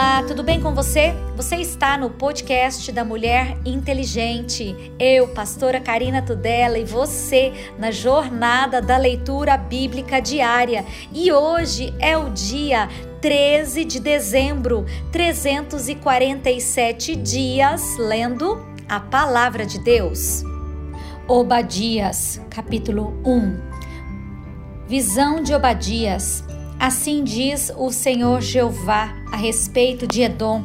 Olá, tudo bem com você? Você está no podcast da Mulher Inteligente. Eu, pastora Karina Tudela, e você na jornada da leitura bíblica diária. E hoje é o dia 13 de dezembro, 347 dias lendo a palavra de Deus. Obadias, capítulo 1. Visão de Obadias. Assim diz o Senhor Jeová a respeito de Edom.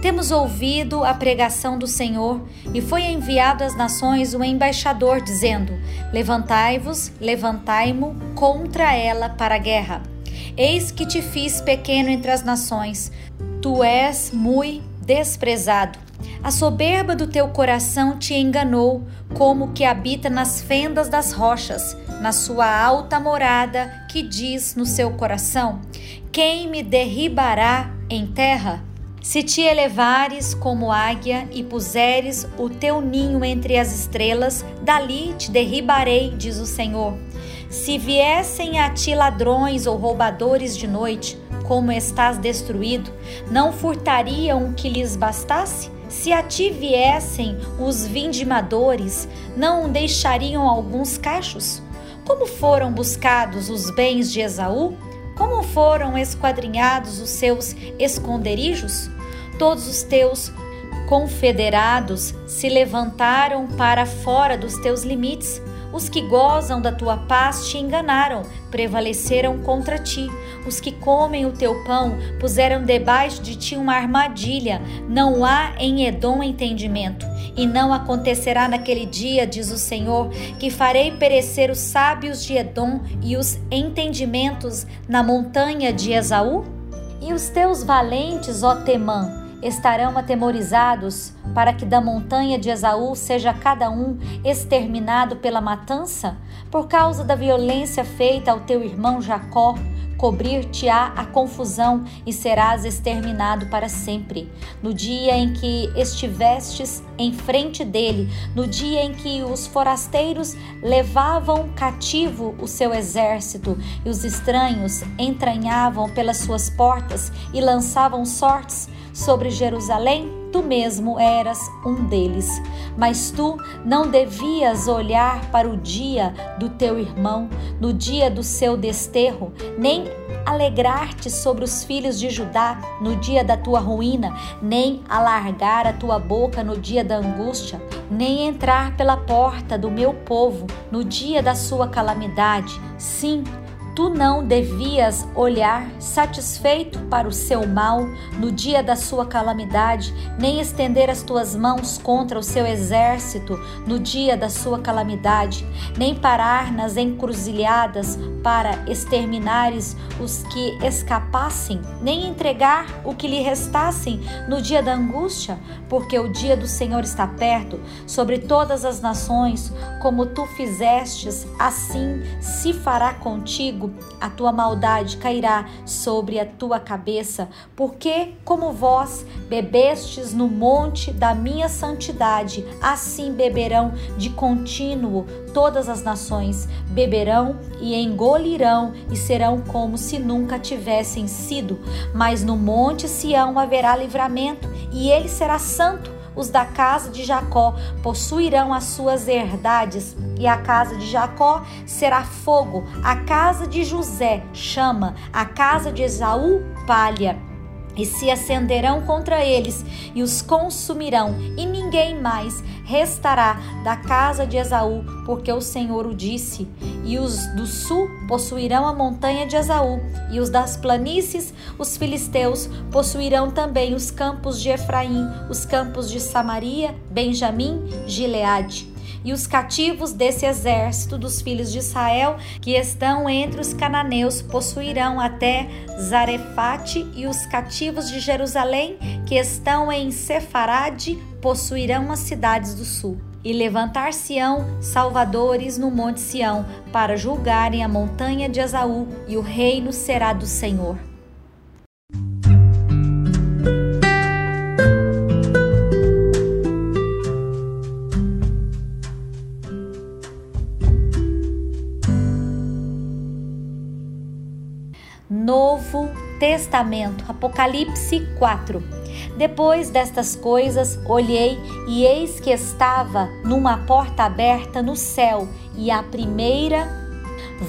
Temos ouvido a pregação do Senhor e foi enviado às nações um embaixador dizendo: Levantai-vos, levantai-mo contra ela para a guerra. Eis que te fiz pequeno entre as nações, tu és muito desprezado. A soberba do teu coração te enganou, como que habita nas fendas das rochas, na sua alta morada, que diz no seu coração: Quem me derribará em terra? Se te elevares como águia e puseres o teu ninho entre as estrelas, dali te derribarei, diz o Senhor. Se viessem a ti ladrões ou roubadores de noite, como estás destruído, não furtariam o que lhes bastasse? Se a ti viessem os vindimadores, não deixariam alguns cachos? Como foram buscados os bens de Esaú? Como foram esquadrinhados os seus esconderijos? Todos os teus confederados se levantaram para fora dos teus limites. Os que gozam da tua paz te enganaram, prevaleceram contra ti. Os que comem o teu pão puseram debaixo de ti uma armadilha. Não há em Edom entendimento. E não acontecerá naquele dia, diz o Senhor, que farei perecer os sábios de Edom e os entendimentos na montanha de Esaú? E os teus valentes, ó Temã, estarão atemorizados para que da montanha de Esaú seja cada um exterminado pela matança? Por causa da violência feita ao teu irmão Jacó, cobrir-te-á a confusão e serás exterminado para sempre. No dia em que estivestes em frente dele, no dia em que os forasteiros levavam cativo o seu exército e os estranhos entranhavam pelas suas portas e lançavam sortes, sobre Jerusalém, tu mesmo eras um deles. Mas tu não devias olhar para o dia do teu irmão, no dia do seu desterro, nem alegrar-te sobre os filhos de Judá no dia da tua ruína, nem alargar a tua boca no dia da angústia, nem entrar pela porta do meu povo no dia da sua calamidade. Sim, Tu não devias olhar satisfeito para o seu mal no dia da sua calamidade, nem estender as tuas mãos contra o seu exército no dia da sua calamidade, nem parar nas encruzilhadas para exterminares os que escapassem, nem entregar o que lhe restassem no dia da angústia, porque o dia do Senhor está perto sobre todas as nações, como tu fizestes, assim se fará contigo a tua maldade cairá sobre a tua cabeça, porque, como vós bebestes no monte da minha santidade, assim beberão de contínuo todas as nações, beberão e engolirão e serão como se nunca tivessem sido. Mas no monte Sião haverá livramento, e ele será santo os da casa de Jacó possuirão as suas herdades, e a casa de Jacó será fogo, a casa de José chama, a casa de Esaú palha e se acenderão contra eles e os consumirão, e ninguém mais restará da casa de Esaú, porque o Senhor o disse. E os do sul possuirão a montanha de Esaú, e os das planícies, os filisteus, possuirão também os campos de Efraim, os campos de Samaria, Benjamim, Gileade e os cativos desse exército dos filhos de Israel que estão entre os cananeus possuirão até Zarefate e os cativos de Jerusalém que estão em Sefarade possuirão as cidades do sul. E levantar-se-ão salvadores no monte Sião para julgarem a montanha de Esaú, e o reino será do Senhor. Testamento, Apocalipse 4. Depois destas coisas, olhei e eis que estava numa porta aberta no céu, e a primeira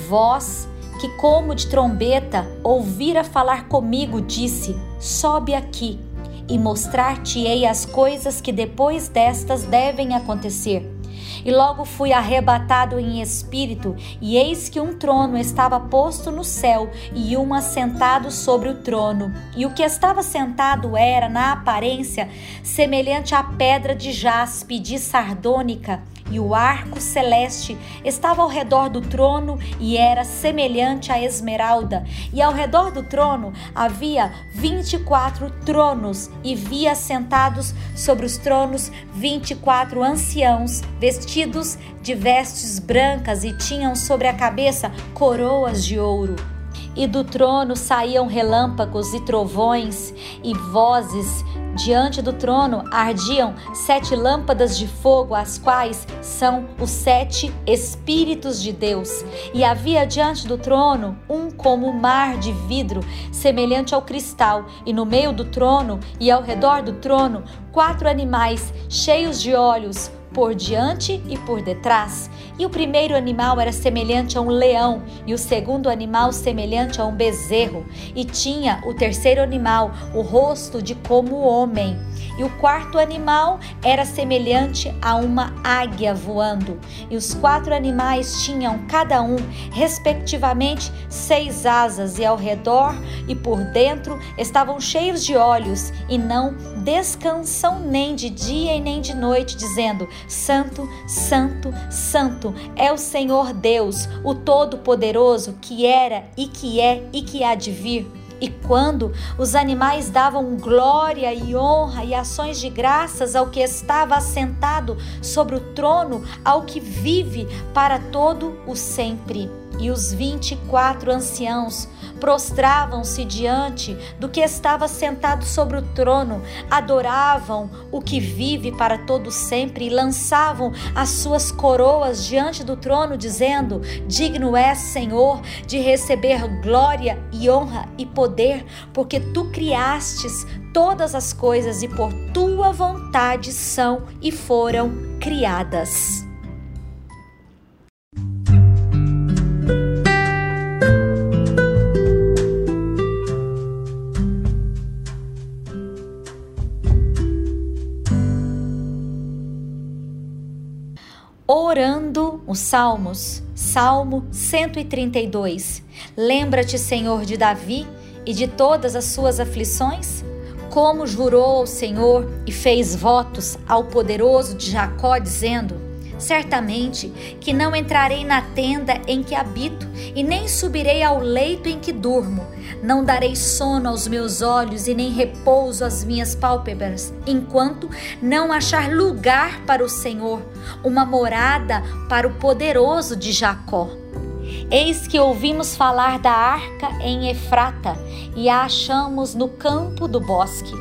voz que, como de trombeta, ouvira falar comigo, disse: Sobe aqui e mostrar-te-ei as coisas que depois destas devem acontecer. E logo fui arrebatado em espírito, e eis que um trono estava posto no céu, e um assentado sobre o trono. E o que estava sentado era, na aparência, semelhante à pedra de jaspe de sardônica, e o arco celeste estava ao redor do trono e era semelhante à esmeralda. E ao redor do trono havia vinte e quatro tronos, e via sentados sobre os tronos vinte e quatro anciãos, vestidos de vestes brancas, e tinham sobre a cabeça coroas de ouro e do trono saíam relâmpagos e trovões e vozes. Diante do trono ardiam sete lâmpadas de fogo, as quais são os sete Espíritos de Deus. E havia diante do trono um como mar de vidro, semelhante ao cristal, e no meio do trono e ao redor do trono, quatro animais cheios de olhos por diante e por detrás. E o primeiro animal era semelhante a um leão, e o segundo animal semelhante a um bezerro, e tinha o terceiro animal o rosto de como homem. E o quarto animal era semelhante a uma águia voando. E os quatro animais tinham cada um, respectivamente, seis asas, e ao redor e por dentro estavam cheios de olhos, e não descansam nem de dia e nem de noite, dizendo: Santo, Santo, Santo é o Senhor Deus, o Todo-Poderoso, que era e que é e que há de vir. E quando os animais davam glória e honra e ações de graças ao que estava assentado sobre o trono, ao que vive para todo o sempre. E os vinte e quatro anciãos prostravam-se diante do que estava sentado sobre o trono, adoravam o que vive para todo sempre e lançavam as suas coroas diante do trono, dizendo: Digno és, Senhor, de receber glória e honra e poder, porque tu criastes todas as coisas e por tua vontade são e foram criadas. Orando os Salmos, Salmo 132. Lembra-te, Senhor, de Davi e de todas as suas aflições? Como jurou ao Senhor e fez votos ao poderoso de Jacó, dizendo: Certamente que não entrarei na tenda em que habito, e nem subirei ao leito em que durmo. Não darei sono aos meus olhos e nem repouso às minhas pálpebras, enquanto não achar lugar para o Senhor, uma morada para o poderoso de Jacó. Eis que ouvimos falar da arca em Efrata e a achamos no campo do bosque.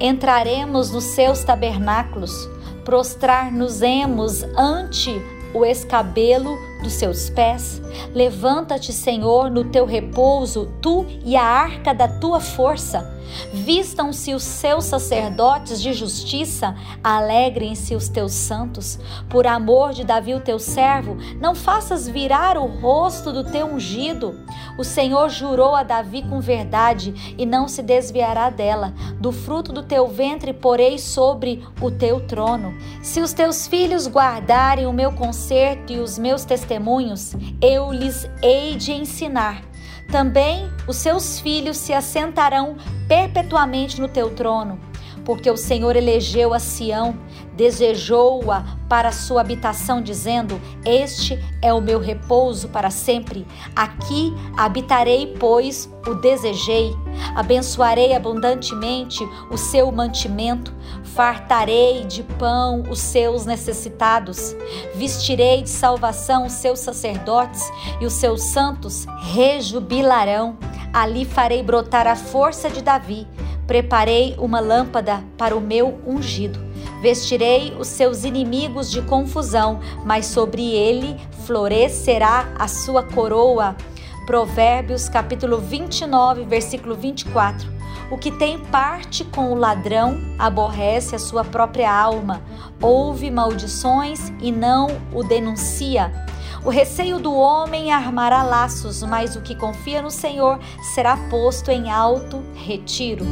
Entraremos nos seus tabernáculos prostrar-nos-emos ante o escabelo dos seus pés. Levanta-te, Senhor, no teu repouso, tu e a arca da tua força. Vistam-se os seus sacerdotes de justiça, alegrem-se os teus santos. Por amor de Davi, o teu servo, não faças virar o rosto do teu ungido. O Senhor jurou a Davi com verdade e não se desviará dela. Do fruto do teu ventre porei sobre o teu trono. Se os teus filhos guardarem o meu conserto e os meus testemunhos, eu lhes hei de ensinar. Também os seus filhos se assentarão perpetuamente no teu trono, porque o Senhor elegeu a Sião, desejou-a para sua habitação, dizendo: Este é o meu repouso para sempre. Aqui habitarei, pois o desejei. Abençoarei abundantemente o seu mantimento, fartarei de pão os seus necessitados, vestirei de salvação os seus sacerdotes e os seus santos rejubilarão. Ali farei brotar a força de Davi. Preparei uma lâmpada para o meu ungido. Vestirei os seus inimigos de confusão, mas sobre ele florescerá a sua coroa. Provérbios capítulo 29, versículo 24. O que tem parte com o ladrão aborrece a sua própria alma, ouve maldições e não o denuncia. O receio do homem armará laços, mas o que confia no Senhor será posto em alto retiro.